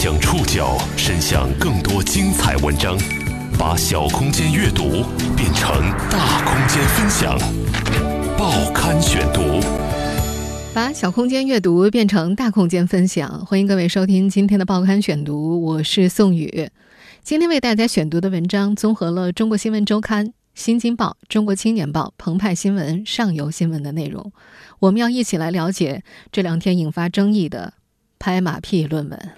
将触角伸向更多精彩文章，把小空间阅读变成大空间分享。报刊选读，把小空间阅读变成大空间分享。欢迎各位收听今天的报刊选读，我是宋宇。今天为大家选读的文章综合了《中国新闻周刊》。《新京报》《中国青年报》《澎湃新闻》《上游新闻》的内容，我们要一起来了解这两天引发争议的“拍马屁”论文。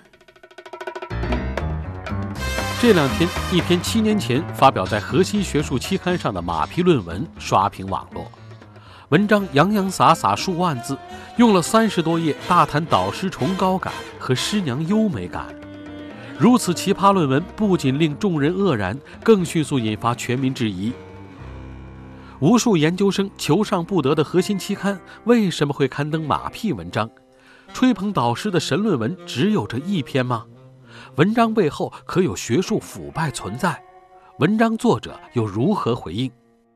这两天，一篇七年前发表在核心学术期刊上的马屁论文刷屏网络。文章洋洋洒洒数万字，用了三十多页大谈导师崇高感和师娘优美感。如此奇葩论文，不仅令众人愕然，更迅速引发全民质疑。无数研究生求上不得的核心期刊，为什么会刊登马屁文章？吹捧导师的神论文只有这一篇吗？文章背后可有学术腐败存在？文章作者又如何回应？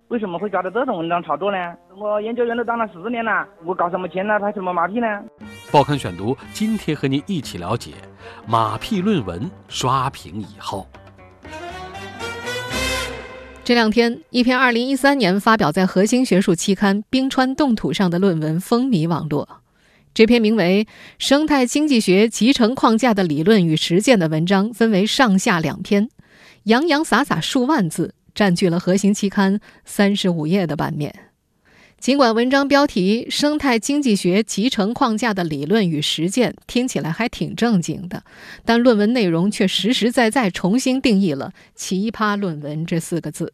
为什么会搞到这种文章炒作呢？我研究员都当了十年了，我搞什么钱呢？拍什么马屁呢？报刊选读，今天和您一起了解马屁论文刷屏以后。这两天，一篇2013年发表在核心学术期刊《冰川冻土》上的论文风靡网络。这篇名为《生态经济学集成框架的理论与实践》的文章，分为上下两篇，洋洋洒洒数万字，占据了核心期刊三十五页的版面。尽管文章标题“生态经济学集成框架的理论与实践”听起来还挺正经的，但论文内容却实实在在重新定义了“奇葩论文”这四个字。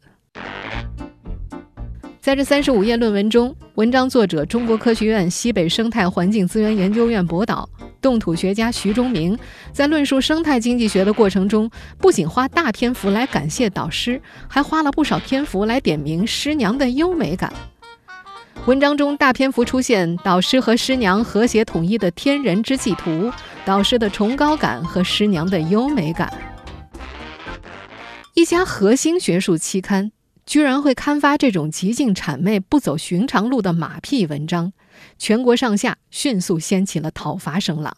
在这三十五页论文中，文章作者中国科学院西北生态环境资源研究院博导、冻土学家徐忠明，在论述生态经济学的过程中，不仅花大篇幅来感谢导师，还花了不少篇幅来点名师娘的优美感。文章中大篇幅出现导师和师娘和谐统一的天人之际图，导师的崇高感和师娘的优美感。一家核心学术期刊居然会刊发这种极尽谄媚、不走寻常路的马屁文章，全国上下迅速掀起了讨伐声浪。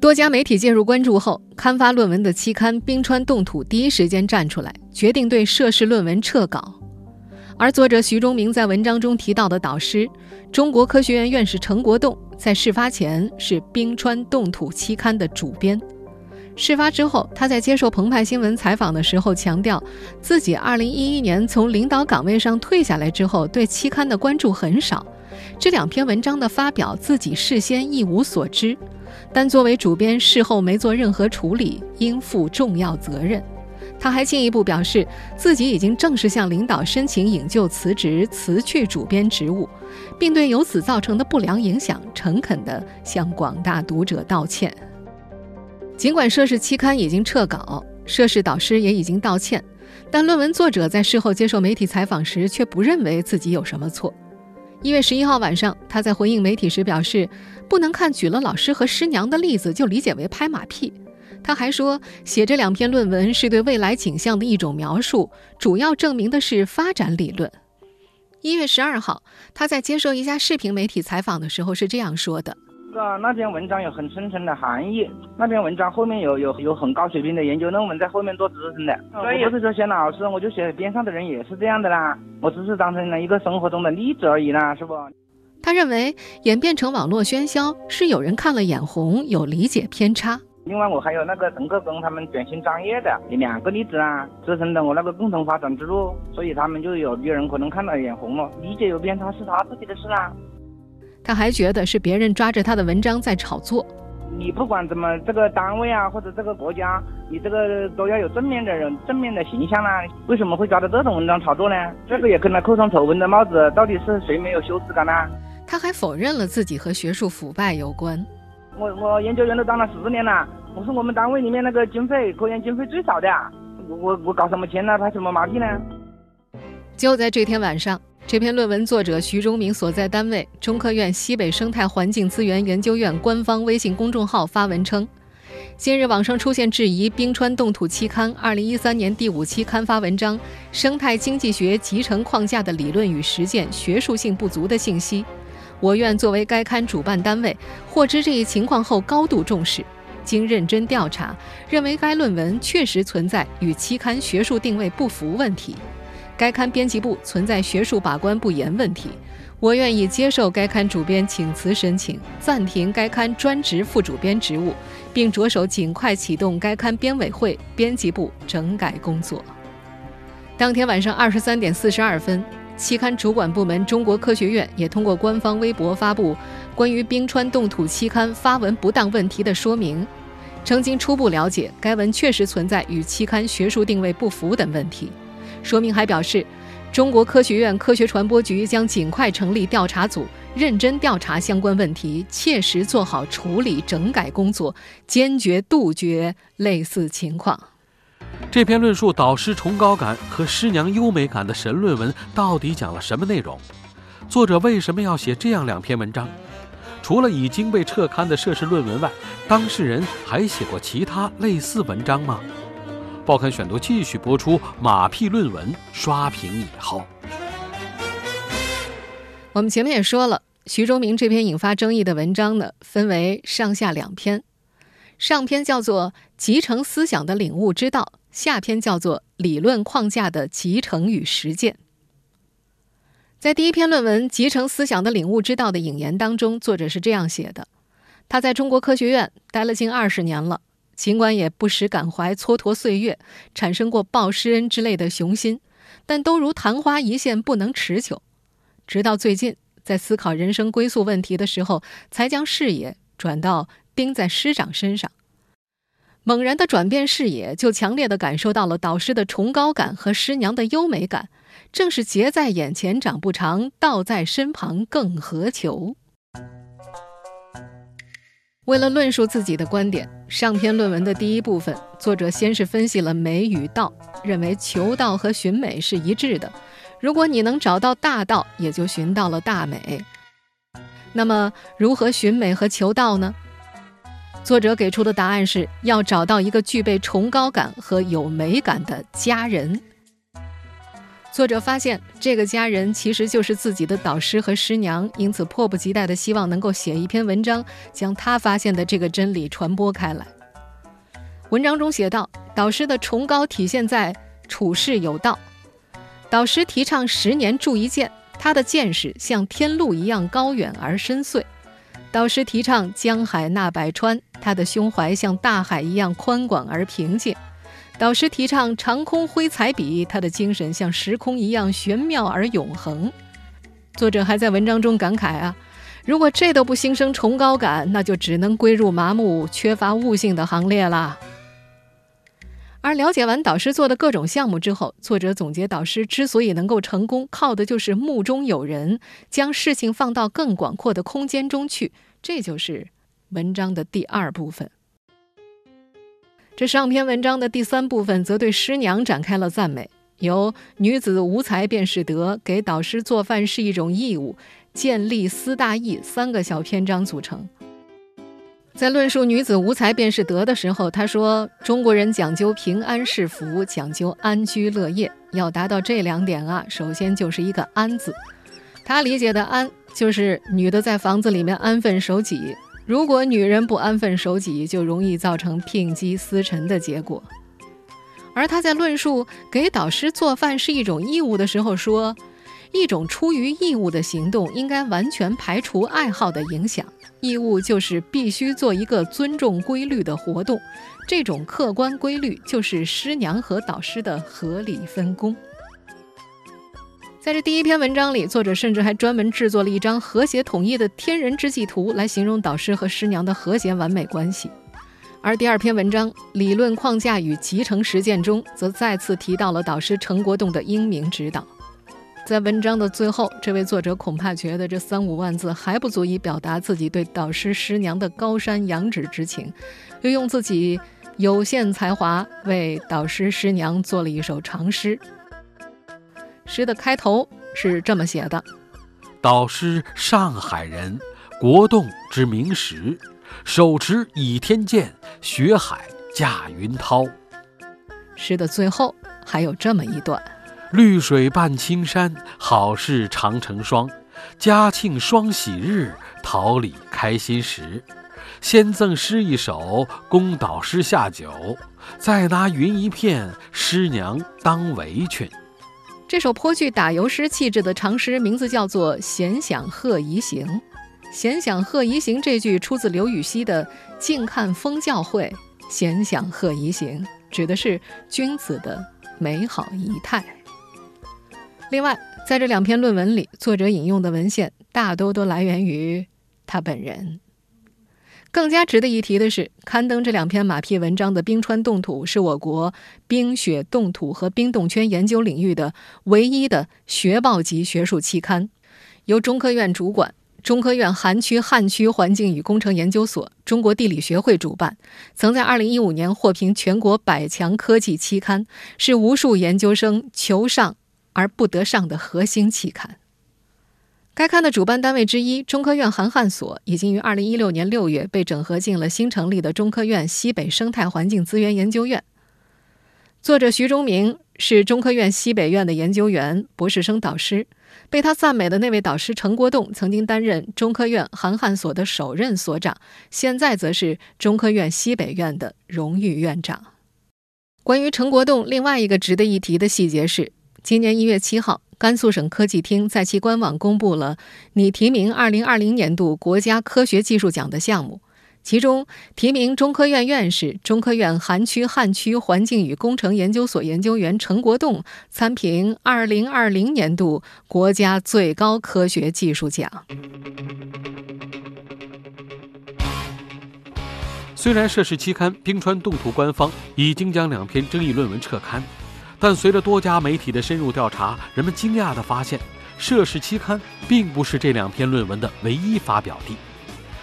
多家媒体介入关注后，刊发论文的期刊《冰川冻土》第一时间站出来，决定对涉事论文撤稿。而作者徐忠明在文章中提到的导师，中国科学院院士陈国栋，在事发前是《冰川冻土》期刊的主编。事发之后，他在接受澎湃新闻采访的时候强调，自己2011年从领导岗位上退下来之后，对期刊的关注很少。这两篇文章的发表，自己事先一无所知，但作为主编，事后没做任何处理，应负重要责任。他还进一步表示，自己已经正式向领导申请引咎辞职，辞去主编职务，并对由此造成的不良影响诚恳地向广大读者道歉。尽管涉事期刊已经撤稿，涉事导师也已经道歉，但论文作者在事后接受媒体采访时却不认为自己有什么错。一月十一号晚上，他在回应媒体时表示，不能看举了老师和师娘的例子就理解为拍马屁。他还说，写这两篇论文是对未来景象的一种描述，主要证明的是发展理论。一月十二号，他在接受一家视频媒体采访的时候是这样说的：“啊，那篇文章有很深层的含义，那篇文章后面有有有很高水平的研究论文在后面做支撑的。我不是说写老师，我就写边上的人也是这样的啦，我只是当成了一个生活中的例子而已啦，是不？”他认为演变成网络喧嚣是有人看了眼红，有理解偏差。另外，我还有那个陈克跟他们转型专业的两个例子啊，支撑了我那个共同发展之路，所以他们就有别人可能看了眼红了，理解有偏差是他自己的事啦。他还觉得是别人抓着他的文章在炒作。你不管怎么这个单位啊，或者这个国家，你这个都要有正面的人、正面的形象啦。为什么会抓着这种文章炒作呢？这个也跟他扣上丑闻的帽子，到底是谁没有羞耻感呢？他还否认了自己和学术腐败有关。我我研究员都当了十年了，我是我们单位里面那个经费科研经费最少的，我我我搞什么钱呢？拍什么马屁呢？就在这天晚上，这篇论文作者徐忠明所在单位中科院西北生态环境资源研究院官方微信公众号发文称，近日网上出现质疑《冰川冻土》期刊二零一三年第五期刊发文章《生态经济学集成框架的理论与实践》学术性不足的信息。我院作为该刊主办单位，获知这一情况后高度重视，经认真调查，认为该论文确实存在与期刊学术定位不符问题，该刊编辑部存在学术把关不严问题。我愿意接受该刊主编请辞申请，暂停该刊专职副主编职务，并着手尽快启动该刊编委会、编辑部整改工作。当天晚上二十三点四十二分，期刊主管部门中国科学院也通过官方微博发布关于冰川冻土期刊发文不当问题的说明，称经初步了解，该文确实存在与期刊学术定位不符等问题。说明还表示。中国科学院科学传播局将尽快成立调查组，认真调查相关问题，切实做好处理整改工作，坚决杜绝类似情况。这篇论述导师崇高感和师娘优美感的神论文到底讲了什么内容？作者为什么要写这样两篇文章？除了已经被撤刊的涉事论文外，当事人还写过其他类似文章吗？报刊选读继续播出。马屁论文刷屏以后，我们前面也说了，徐忠明这篇引发争议的文章呢，分为上下两篇。上篇叫做《集成思想的领悟之道》，下篇叫做《理论框架的集成与实践》。在第一篇论文《集成思想的领悟之道》的引言当中，作者是这样写的：他在中国科学院待了近二十年了。尽管也不时感怀蹉跎岁月，产生过报师恩之类的雄心，但都如昙花一现，不能持久。直到最近，在思考人生归宿问题的时候，才将视野转到盯在师长身上。猛然的转变视野，就强烈的感受到了导师的崇高感和师娘的优美感。正是劫在眼前长不长，道在身旁更何求。为了论述自己的观点，上篇论文的第一部分，作者先是分析了美与道，认为求道和寻美是一致的。如果你能找到大道，也就寻到了大美。那么，如何寻美和求道呢？作者给出的答案是要找到一个具备崇高感和有美感的佳人。作者发现，这个家人其实就是自己的导师和师娘，因此迫不及待地希望能够写一篇文章，将他发现的这个真理传播开来。文章中写道：“导师的崇高体现在处事有道。导师提倡十年铸一剑，他的见识像天路一样高远而深邃；导师提倡江海纳百川，他的胸怀像大海一样宽广而平静。”导师提倡长空挥彩笔，他的精神像时空一样玄妙而永恒。作者还在文章中感慨啊，如果这都不心生崇高感，那就只能归入麻木、缺乏悟性的行列了。而了解完导师做的各种项目之后，作者总结导师之所以能够成功，靠的就是目中有人，将事情放到更广阔的空间中去。这就是文章的第二部分。这上篇文章的第三部分则对师娘展开了赞美，由“女子无才便是德”、“给导师做饭是一种义务”、“建立思大义”三个小篇章组成。在论述“女子无才便是德”的时候，他说：“中国人讲究平安是福，讲究安居乐业，要达到这两点啊，首先就是一个‘安’字。他理解的‘安’就是女的在房子里面安分守己。”如果女人不安分守己，就容易造成牝鸡司晨的结果。而他在论述给导师做饭是一种义务的时候说，一种出于义务的行动应该完全排除爱好的影响。义务就是必须做一个尊重规律的活动，这种客观规律就是师娘和导师的合理分工。在这第一篇文章里，作者甚至还专门制作了一张和谐统一的天人之际图，来形容导师和师娘的和谐完美关系。而第二篇文章《理论框架与集成实践》中，则再次提到了导师陈国栋的英明指导。在文章的最后，这位作者恐怕觉得这三五万字还不足以表达自己对导师师娘的高山仰止之情，又用自己有限才华为导师师娘做了一首长诗。诗的开头是这么写的：“导师上海人，国栋之名实，手持倚天剑，学海驾云涛。”诗的最后还有这么一段：“绿水伴青山，好事常成双。嘉庆双喜日，桃李开心时。先赠诗一首，供导师下酒，再拿云一片，师娘当围裙。这首颇具打油诗气质的长诗，名字叫做《闲想鹤仪行》。《闲想鹤仪行》这句出自刘禹锡的《静看风教会》，闲想鹤仪行指的是君子的美好仪态。另外，在这两篇论文里，作者引用的文献大多都来源于他本人。更加值得一提的是，刊登这两篇马屁文章的《冰川冻土》是我国冰雪冻土和冰冻圈研究领域的唯一的学报级学术期刊，由中科院主管、中科院寒区旱区环境与工程研究所、中国地理学会主办，曾在2015年获评全国百强科技期刊，是无数研究生求上而不得上的核心期刊。该刊的主办单位之一中科院寒旱所已经于二零一六年六月被整合进了新成立的中科院西北生态环境资源研究院。作者徐忠明是中科院西北院的研究员、博士生导师，被他赞美的那位导师陈国栋曾经担任中科院寒旱所的首任所长，现在则是中科院西北院的荣誉院长。关于陈国栋，另外一个值得一提的细节是，今年一月七号。甘肃省科技厅在其官网公布了拟提名2020年度国家科学技术奖的项目，其中提名中科院院士、中科院寒区旱区环境与工程研究所研究员陈国栋参评2020年度国家最高科学技术奖。虽然涉事期刊《冰川冻土》官方已经将两篇争议论文撤刊。但随着多家媒体的深入调查，人们惊讶地发现，涉事期刊并不是这两篇论文的唯一发表地。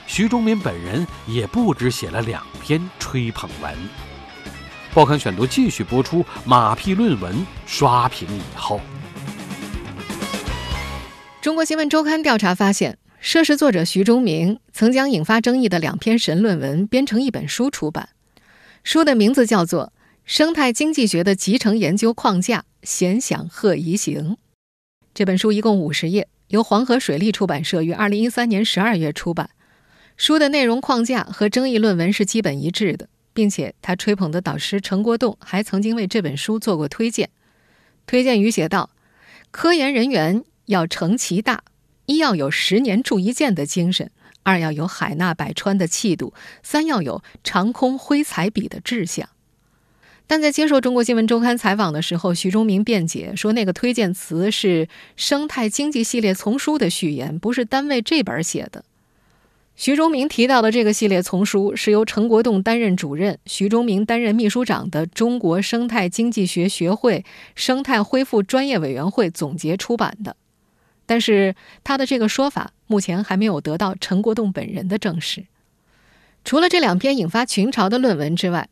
徐忠民本人也不止写了两篇吹捧文。报刊选读继续播出马屁论文刷屏以后，中国新闻周刊调查发现，涉事作者徐忠明曾将引发争议的两篇神论文编成一本书出版，书的名字叫做。生态经济学的集成研究框架，闲想鹤仪行。这本书一共五十页，由黄河水利出版社于二零一三年十二月出版。书的内容框架和争议论文是基本一致的，并且他吹捧的导师陈国栋还曾经为这本书做过推荐。推荐语写道：“科研人员要成其大，一要有十年铸一剑的精神，二要有海纳百川的气度，三要有长空挥彩笔的志向。”但在接受中国新闻周刊采访的时候，徐忠明辩解说，那个推荐词是《生态经济系列丛书》的序言，不是单为这本写的。徐忠明提到的这个系列丛书是由陈国栋担任主任、徐忠明担任秘书长的中国生态经济学学会生态恢复专业委员会总结出版的。但是他的这个说法目前还没有得到陈国栋本人的证实。除了这两篇引发群嘲的论文之外，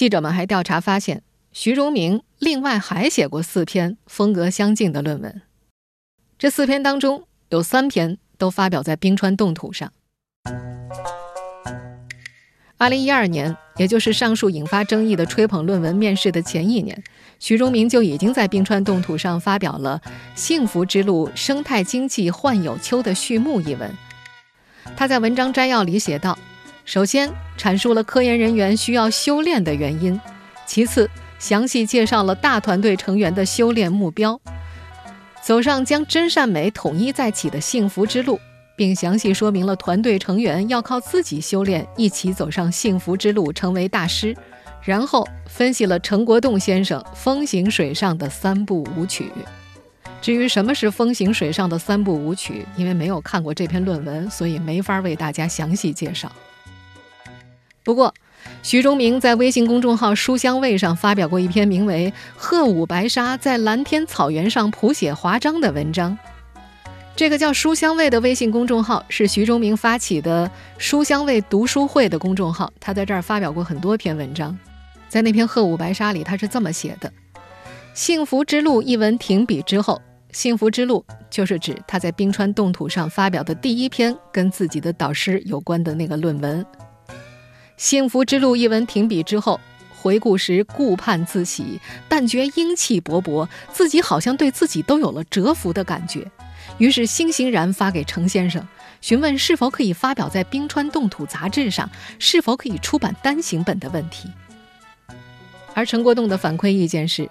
记者们还调查发现，徐荣明另外还写过四篇风格相近的论文。这四篇当中有三篇都发表在《冰川冻土》上。二零一二年，也就是上述引发争议的吹捧论文面世的前一年，徐荣明就已经在《冰川冻土》上发表了《幸福之路：生态经济幻有秋》的序幕一文。他在文章摘要里写道。首先阐述了科研人员需要修炼的原因，其次详细介绍了大团队成员的修炼目标，走上将真善美统一在起的幸福之路，并详细说明了团队成员要靠自己修炼，一起走上幸福之路，成为大师。然后分析了陈国栋先生风行水上的三部舞曲。至于什么是风行水上的三部舞曲，因为没有看过这篇论文，所以没法为大家详细介绍。不过，徐忠明在微信公众号“书香味”上发表过一篇名为《鹤舞白沙在蓝天草原上谱写华章》的文章。这个叫“书香味”的微信公众号是徐忠明发起的“书香味读书会”的公众号。他在这儿发表过很多篇文章。在那篇《鹤舞白沙》里，他是这么写的：“幸福之路”一文停笔之后，“幸福之路”就是指他在冰川冻土上发表的第一篇跟自己的导师有关的那个论文。幸福之路一文停笔之后，回顾时顾盼自喜，但觉英气勃勃，自己好像对自己都有了折服的感觉。于是欣欣然发给程先生，询问是否可以发表在《冰川冻土》杂志上，是否可以出版单行本的问题。而陈国栋的反馈意见是，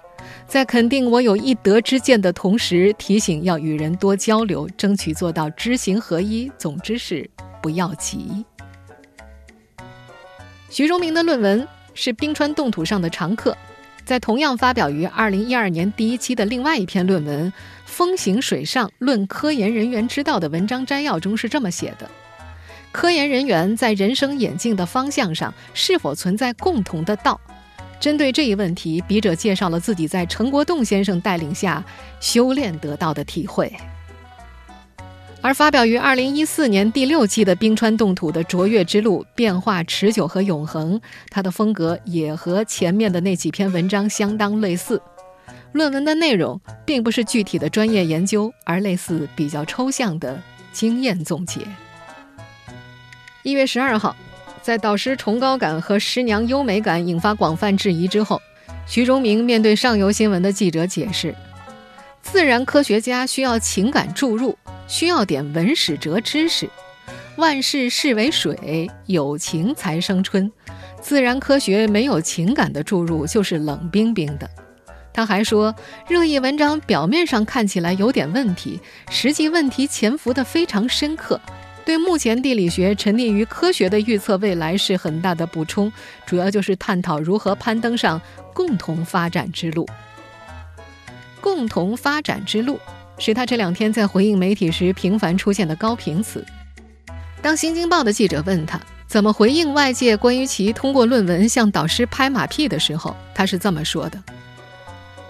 在肯定我有一德之见的同时，提醒要与人多交流，争取做到知行合一。总之是不要急。徐荣明的论文是《冰川冻土》上的常客。在同样发表于二零一二年第一期的另外一篇论文《风行水上论科研人员之道》的文章摘要中是这么写的：科研人员在人生演进的方向上是否存在共同的道？针对这一问题，笔者介绍了自己在陈国栋先生带领下修炼得到的体会。而发表于二零一四年第六期的《冰川冻土的卓越之路：变化、持久和永恒》，它的风格也和前面的那几篇文章相当类似。论文的内容并不是具体的专业研究，而类似比较抽象的经验总结。一月十二号，在导师崇高感和师娘优美感引发广泛质疑之后，徐忠明面对上游新闻的记者解释：自然科学家需要情感注入。需要点文史哲知识，万事事为水，有情才生春。自然科学没有情感的注入，就是冷冰冰的。他还说，热议文章表面上看起来有点问题，实际问题潜伏的非常深刻，对目前地理学沉溺于科学的预测未来是很大的补充。主要就是探讨如何攀登上共同发展之路。共同发展之路。是他这两天在回应媒体时频繁出现的高频词。当《新京报》的记者问他怎么回应外界关于其通过论文向导师拍马屁的时候，他是这么说的：“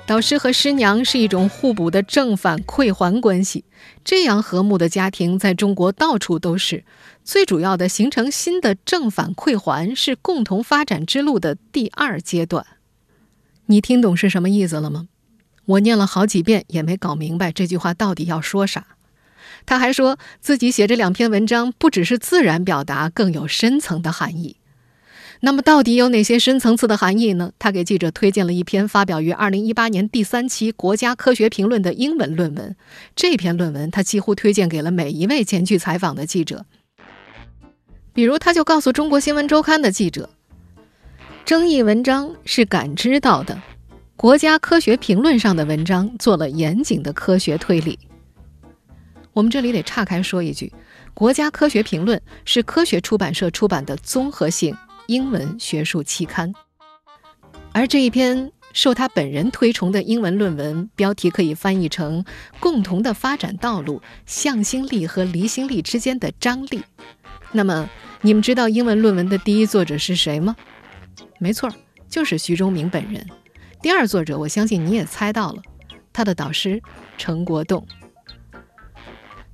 导师和师娘是一种互补的正反馈环关系，这样和睦的家庭在中国到处都是。最主要的形成新的正反馈环是共同发展之路的第二阶段。你听懂是什么意思了吗？”我念了好几遍也没搞明白这句话到底要说啥。他还说自己写这两篇文章不只是自然表达，更有深层的含义。那么到底有哪些深层次的含义呢？他给记者推荐了一篇发表于二零一八年第三期《国家科学评论》的英文论文。这篇论文他几乎推荐给了每一位前去采访的记者。比如，他就告诉《中国新闻周刊》的记者，争议文章是感知到的。国家科学评论上的文章做了严谨的科学推理。我们这里得岔开说一句，国家科学评论是科学出版社出版的综合性英文学术期刊，而这一篇受他本人推崇的英文论文，标题可以翻译成“共同的发展道路：向心力和离心力之间的张力”。那么，你们知道英文论文的第一作者是谁吗？没错，就是徐忠明本人。第二作者，我相信你也猜到了，他的导师陈国栋。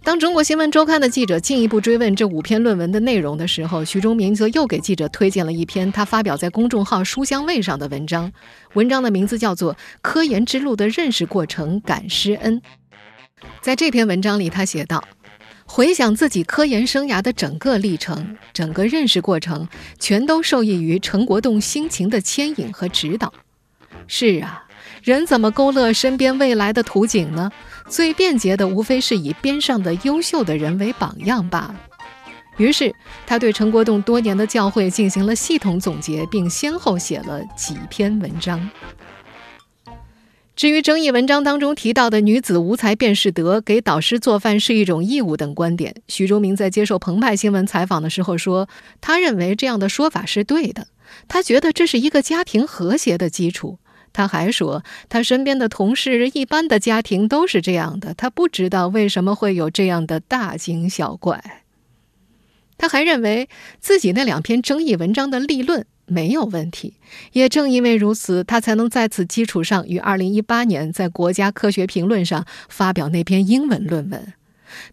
当中国新闻周刊的记者进一步追问这五篇论文的内容的时候，徐忠明则又给记者推荐了一篇他发表在公众号“书香味”上的文章，文章的名字叫做《科研之路的认识过程感师恩》。在这篇文章里，他写道：“回想自己科研生涯的整个历程，整个认识过程，全都受益于陈国栋辛勤的牵引和指导。”是啊，人怎么勾勒身边未来的图景呢？最便捷的无非是以边上的优秀的人为榜样罢了。于是，他对陈国栋多年的教诲进行了系统总结，并先后写了几篇文章。至于争议文章当中提到的“女子无才便是德”、“给导师做饭是一种义务”等观点，徐忠明在接受澎湃新闻采访的时候说，他认为这样的说法是对的，他觉得这是一个家庭和谐的基础。他还说，他身边的同事一般的家庭都是这样的，他不知道为什么会有这样的大惊小怪。他还认为自己那两篇争议文章的立论没有问题，也正因为如此，他才能在此基础上于二零一八年在《国家科学评论》上发表那篇英文论文。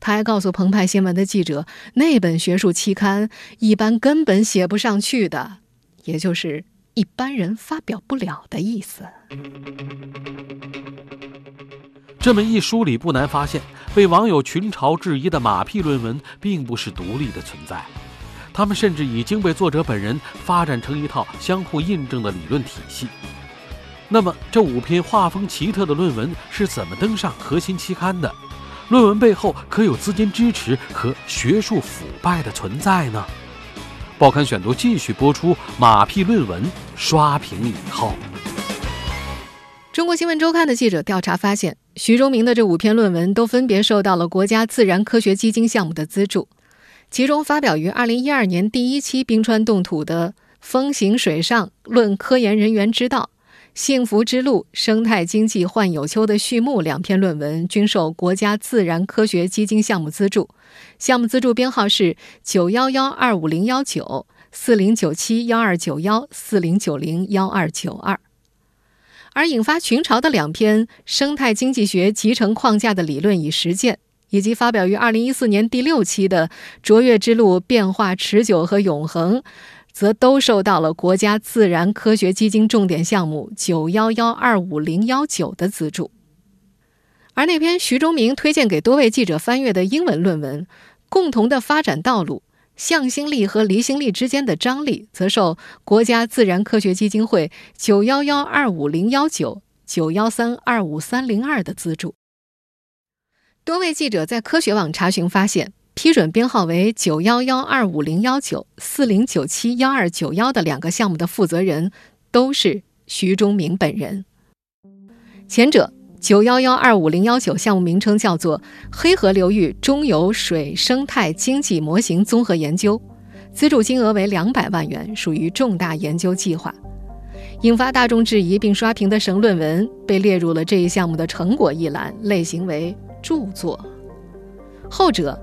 他还告诉澎湃新闻的记者，那本学术期刊一般根本写不上去的，也就是。一般人发表不了的意思。这么一梳理，不难发现，被网友群嘲质疑的马屁论文并不是独立的存在，他们甚至已经被作者本人发展成一套相互印证的理论体系。那么，这五篇画风奇特的论文是怎么登上核心期刊的？论文背后可有资金支持和学术腐败的存在呢？报刊选读继续播出马屁论文刷屏以后。中国新闻周刊的记者调查发现，徐忠明的这五篇论文都分别受到了国家自然科学基金项目的资助。其中发表于2012年第一期《冰川冻土》的《风行水上论科研人员之道》《幸福之路生态经济换有秋》的序幕两篇论文均受国家自然科学基金项目资助，项目资助编号是九幺幺二五零幺九四零九七幺二九幺四零九零幺二九二。而引发群嘲的两篇生态经济学集成框架的理论与实践，以及发表于二零一四年第六期的《卓越之路：变化持久和永恒》，则都受到了国家自然科学基金重点项目九幺幺二五零幺九的资助。而那篇徐忠明推荐给多位记者翻阅的英文论文《共同的发展道路》。向心力和离心力之间的张力，则受国家自然科学基金会九幺幺二五零幺九九幺三二五三零二的资助。多位记者在科学网查询发现，批准编号为九幺幺二五零幺九四零九七幺二九幺的两个项目的负责人都是徐忠明本人。前者。九幺幺二五零幺九项目名称叫做黑河流域中游水生态经济模型综合研究，资助金额为两百万元，属于重大研究计划。引发大众质疑并刷屏的神论文被列入了这一项目的成果一栏，类型为著作。后者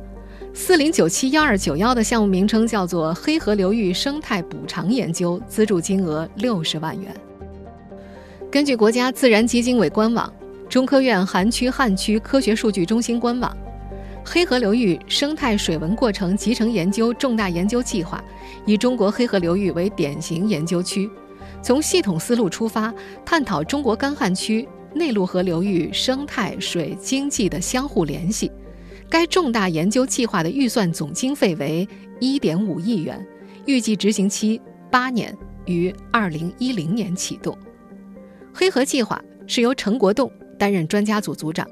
四零九七幺二九幺的项目名称叫做黑河流域生态补偿研究，资助金额六十万元。根据国家自然基金委官网。中科院寒区汉区科学数据中心官网，黑河流域生态水文过程集成研究重大研究计划，以中国黑河流域为典型研究区，从系统思路出发，探讨中国干旱区内陆河流域生态水经济的相互联系。该重大研究计划的预算总经费为一点五亿元，预计执行期八年，于二零一零年启动。黑河计划是由陈国栋。担任专家组组长，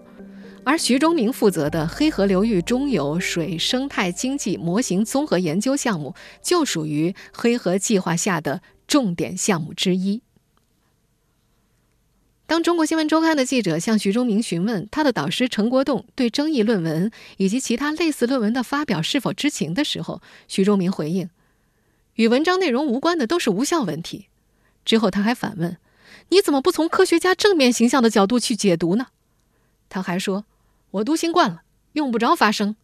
而徐忠明负责的黑河流域中游水生态经济模型综合研究项目，就属于黑河计划下的重点项目之一。当中国新闻周刊的记者向徐忠明询问他的导师陈国栋对争议论文以及其他类似论文的发表是否知情的时候，徐忠明回应：“与文章内容无关的都是无效问题。”之后他还反问。你怎么不从科学家正面形象的角度去解读呢？他还说：“我读新惯了，用不着发声。”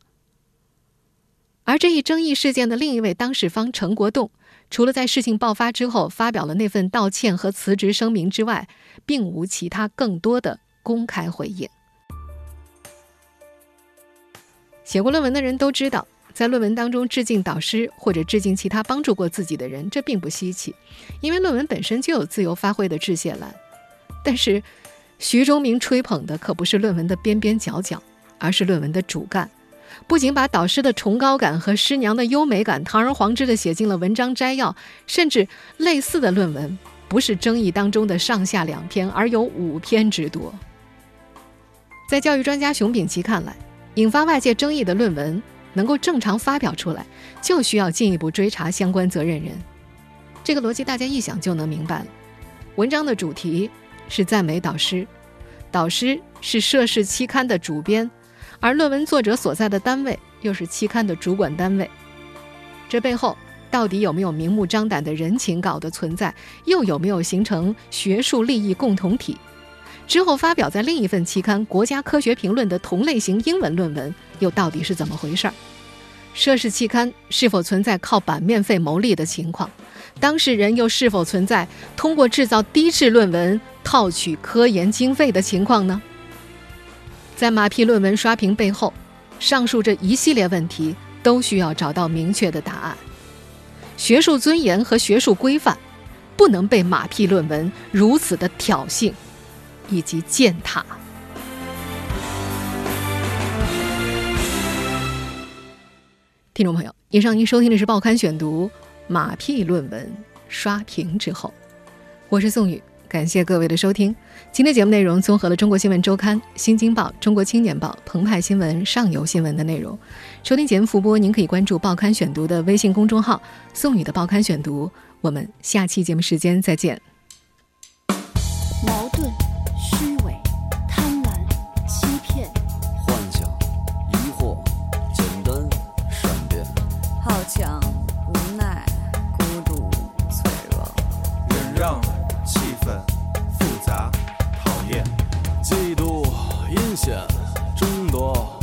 而这一争议事件的另一位当事方陈国栋，除了在事情爆发之后发表了那份道歉和辞职声明之外，并无其他更多的公开回应。写过论文的人都知道。在论文当中致敬导师或者致敬其他帮助过自己的人，这并不稀奇，因为论文本身就有自由发挥的致谢栏。但是，徐忠明吹捧的可不是论文的边边角角，而是论文的主干。不仅把导师的崇高感和师娘的优美感堂而皇之地写进了文章摘要，甚至类似的论文不是争议当中的上下两篇，而有五篇之多。在教育专家熊丙奇看来，引发外界争议的论文。能够正常发表出来，就需要进一步追查相关责任人。这个逻辑大家一想就能明白了。文章的主题是赞美导师，导师是涉事期刊的主编，而论文作者所在的单位又是期刊的主管单位。这背后到底有没有明目张胆的人情稿的存在？又有没有形成学术利益共同体？之后发表在另一份期刊《国家科学评论》的同类型英文论文，又到底是怎么回事儿？涉事期刊是否存在靠版面费牟利的情况？当事人又是否存在通过制造低质论文套取科研经费的情况呢？在马屁论文刷屏背后，上述这一系列问题都需要找到明确的答案。学术尊严和学术规范，不能被马屁论文如此的挑衅。以及践踏。听众朋友，以上您收听的是《报刊选读》马屁论文刷屏之后，我是宋宇。感谢各位的收听。今天节目内容综合了《中国新闻周刊》《新京报》《中国青年报》《澎湃新闻》《上游新闻》的内容。收听节目复播，您可以关注“报刊选读”的微信公众号“宋宇的报刊选读”。我们下期节目时间再见。阴险、争夺、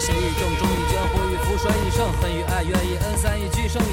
错与对，邪与正，忠与奸，祸与福，衰与盛，恨与爱，怨与恩，三与聚，胜。